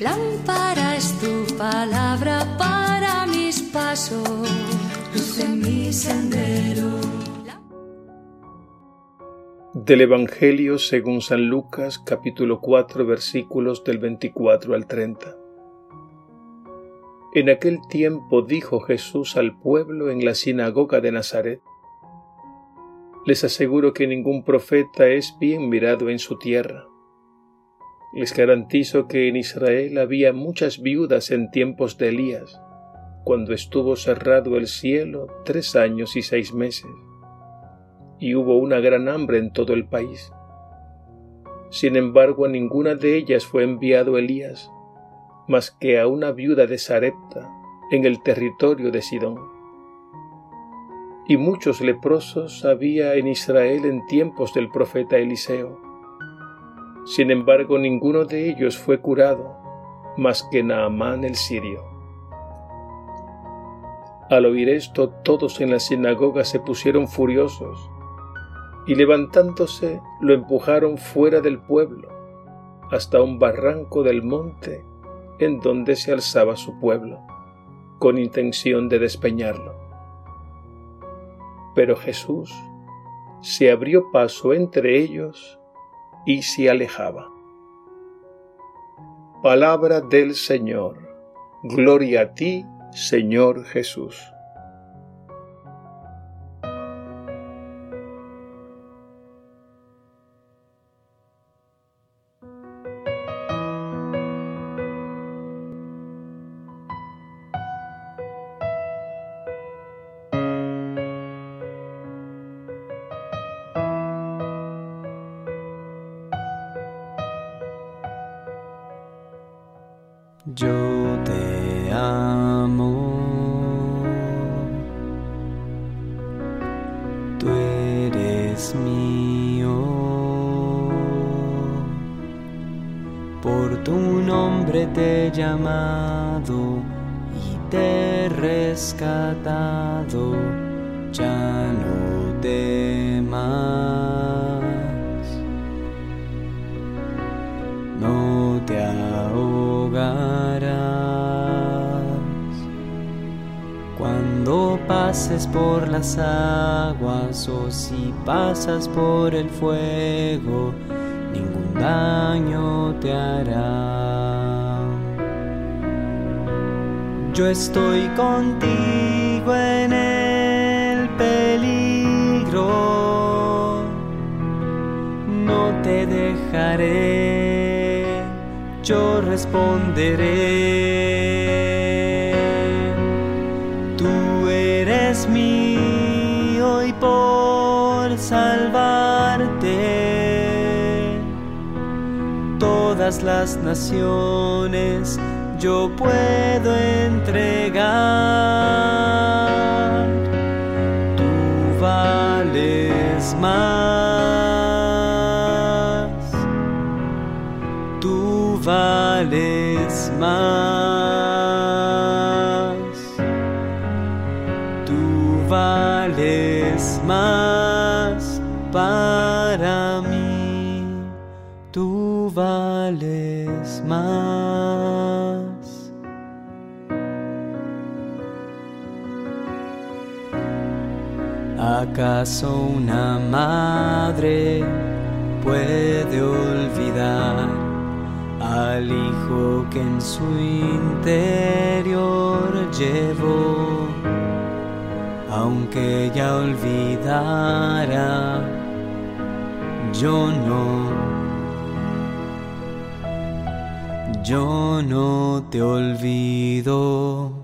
Lámpara es tu palabra para mis pasos, luz en mi sendero. Del Evangelio según San Lucas capítulo 4 versículos del 24 al 30. En aquel tiempo dijo Jesús al pueblo en la sinagoga de Nazaret, Les aseguro que ningún profeta es bien mirado en su tierra. Les garantizo que en Israel había muchas viudas en tiempos de Elías, cuando estuvo cerrado el cielo tres años y seis meses, y hubo una gran hambre en todo el país. Sin embargo, a ninguna de ellas fue enviado Elías, más que a una viuda de Sarepta, en el territorio de Sidón. Y muchos leprosos había en Israel en tiempos del profeta Eliseo sin embargo, ninguno de ellos fue curado, más que Naamán el sirio. Al oír esto, todos en la sinagoga se pusieron furiosos, y levantándose lo empujaron fuera del pueblo, hasta un barranco del monte en donde se alzaba su pueblo, con intención de despeñarlo. Pero Jesús se abrió paso entre ellos y se alejaba. Palabra del Señor. Gloria a ti, Señor Jesús. Yo te amo. Tú eres mío. Por tu nombre te he llamado y te he rescatado. Ya no temas. no te ahogarás. Pases por las aguas o si pasas por el fuego, ningún daño te hará. Yo estoy contigo en el peligro, no te dejaré yo responderé. Todas las naciones yo puedo entregar. Tú vales más. vales más. ¿Acaso una madre puede olvidar? al Hijo que en su interior llevó, aunque ella olvidara, yo no, yo no te olvido.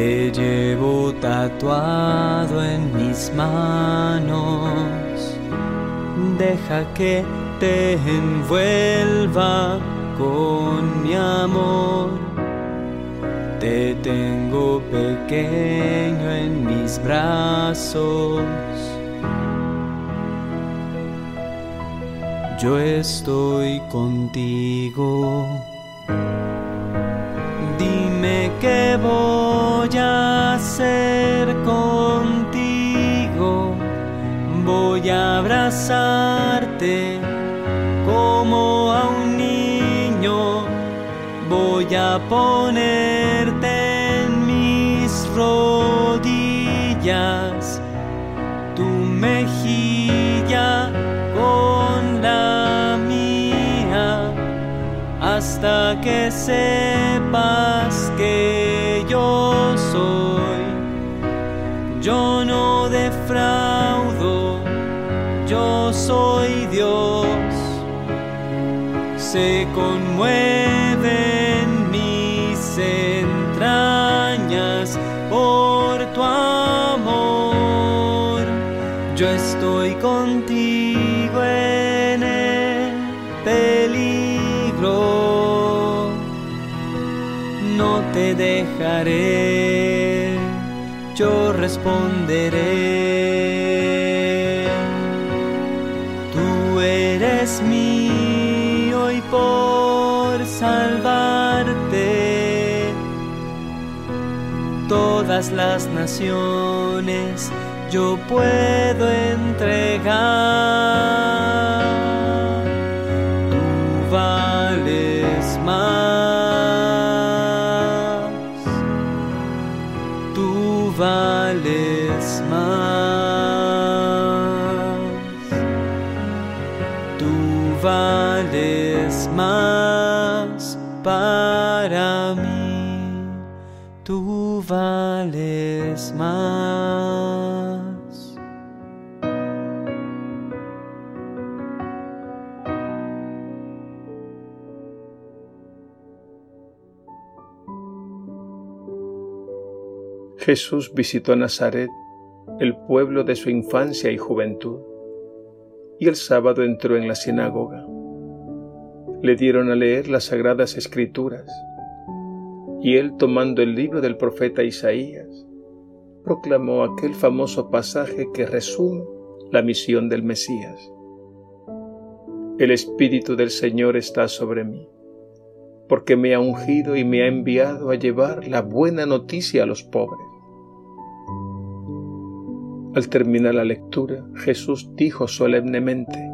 Te llevo tatuado en mis manos. Deja que te envuelva con mi amor. Te tengo pequeño en mis brazos. Yo estoy contigo. Dime qué voy a hacer contigo. Voy a abrazarte como a un niño. Voy a ponerte en mis rodillas, tu mejilla con la mía, hasta que sepas se conmueven mis entrañas por tu amor. Yo estoy contigo en el peligro, no te dejaré, yo responderé. Tú eres mi salvarte. Todas las naciones yo puedo entregar. Tú vales más. Tú vales más. Tú vales más para mí, tú vales más. Jesús visitó Nazaret, el pueblo de su infancia y juventud, y el sábado entró en la sinagoga le dieron a leer las sagradas escrituras, y él tomando el libro del profeta Isaías, proclamó aquel famoso pasaje que resume la misión del Mesías. El Espíritu del Señor está sobre mí, porque me ha ungido y me ha enviado a llevar la buena noticia a los pobres. Al terminar la lectura, Jesús dijo solemnemente,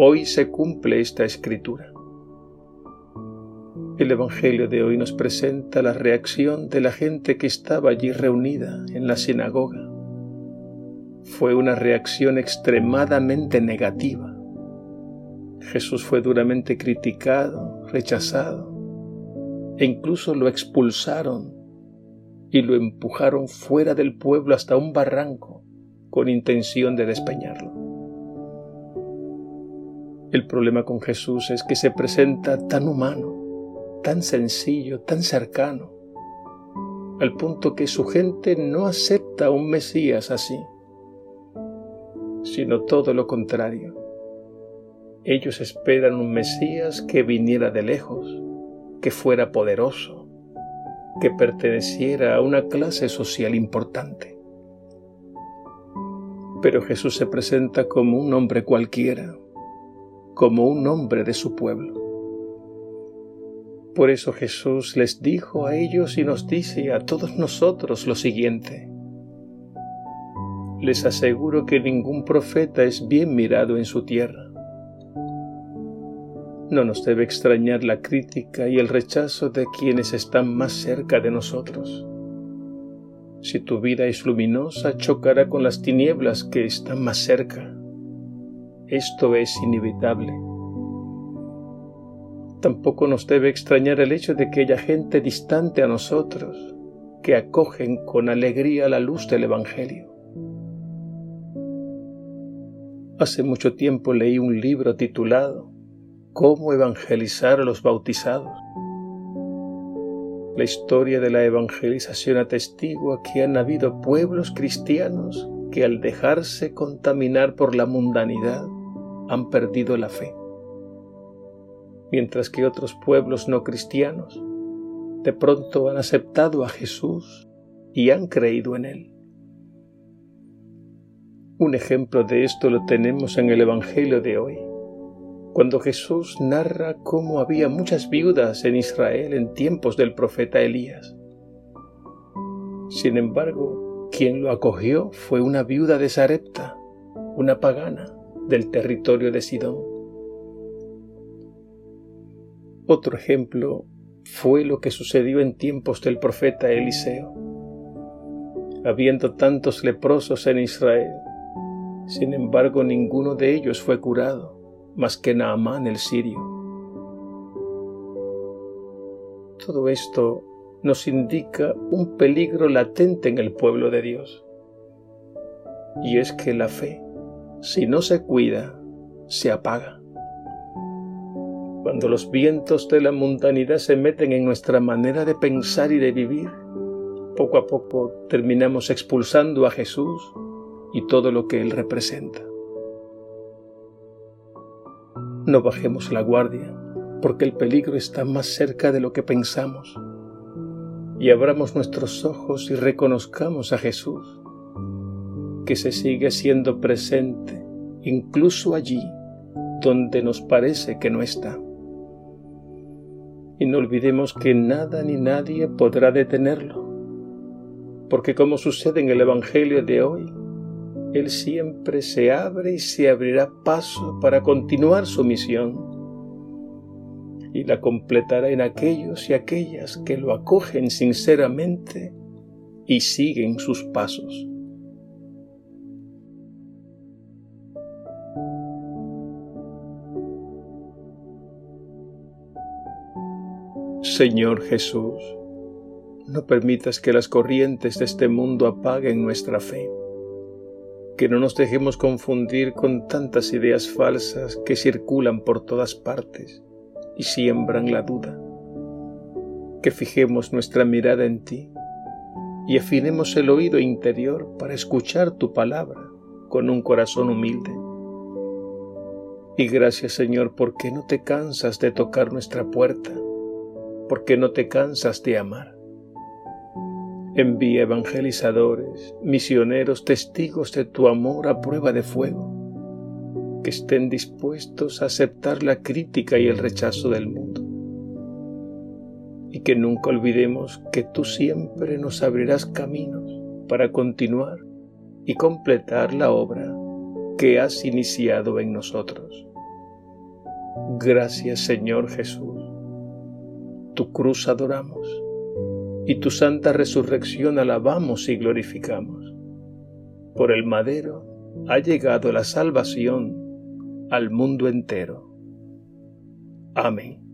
Hoy se cumple esta escritura. El Evangelio de hoy nos presenta la reacción de la gente que estaba allí reunida en la sinagoga. Fue una reacción extremadamente negativa. Jesús fue duramente criticado, rechazado, e incluso lo expulsaron y lo empujaron fuera del pueblo hasta un barranco con intención de despeñarlo. El problema con Jesús es que se presenta tan humano, tan sencillo, tan cercano, al punto que su gente no acepta un Mesías así, sino todo lo contrario. Ellos esperan un Mesías que viniera de lejos, que fuera poderoso, que perteneciera a una clase social importante. Pero Jesús se presenta como un hombre cualquiera, como un hombre de su pueblo. Por eso Jesús les dijo a ellos y nos dice a todos nosotros lo siguiente. Les aseguro que ningún profeta es bien mirado en su tierra. No nos debe extrañar la crítica y el rechazo de quienes están más cerca de nosotros. Si tu vida es luminosa, chocará con las tinieblas que están más cerca. Esto es inevitable. Tampoco nos debe extrañar el hecho de que haya gente distante a nosotros que acogen con alegría la luz del Evangelio. Hace mucho tiempo leí un libro titulado Cómo evangelizar a los bautizados. La historia de la evangelización atestigua que han habido pueblos cristianos que al dejarse contaminar por la mundanidad han perdido la fe, mientras que otros pueblos no cristianos de pronto han aceptado a Jesús y han creído en Él. Un ejemplo de esto lo tenemos en el Evangelio de hoy, cuando Jesús narra cómo había muchas viudas en Israel en tiempos del profeta Elías. Sin embargo, quien lo acogió fue una viuda de Sarepta, una pagana, del territorio de Sidón. Otro ejemplo fue lo que sucedió en tiempos del profeta Eliseo. Habiendo tantos leprosos en Israel, sin embargo ninguno de ellos fue curado, más que Naamán el sirio. Todo esto nos indica un peligro latente en el pueblo de Dios. Y es que la fe, si no se cuida, se apaga. Cuando los vientos de la mundanidad se meten en nuestra manera de pensar y de vivir, poco a poco terminamos expulsando a Jesús y todo lo que Él representa. No bajemos la guardia, porque el peligro está más cerca de lo que pensamos y abramos nuestros ojos y reconozcamos a Jesús, que se sigue siendo presente incluso allí donde nos parece que no está. Y no olvidemos que nada ni nadie podrá detenerlo, porque como sucede en el Evangelio de hoy, Él siempre se abre y se abrirá paso para continuar su misión y la completará en aquellos y aquellas que lo acogen sinceramente y siguen sus pasos. Señor Jesús, no permitas que las corrientes de este mundo apaguen nuestra fe, que no nos dejemos confundir con tantas ideas falsas que circulan por todas partes y siembran la duda. Que fijemos nuestra mirada en ti y afinemos el oído interior para escuchar tu palabra con un corazón humilde. Y gracias Señor porque no te cansas de tocar nuestra puerta, porque no te cansas de amar. Envía evangelizadores, misioneros, testigos de tu amor a prueba de fuego que estén dispuestos a aceptar la crítica y el rechazo del mundo. Y que nunca olvidemos que tú siempre nos abrirás caminos para continuar y completar la obra que has iniciado en nosotros. Gracias Señor Jesús. Tu cruz adoramos y tu santa resurrección alabamos y glorificamos. Por el madero ha llegado la salvación al mundo entero. Amén.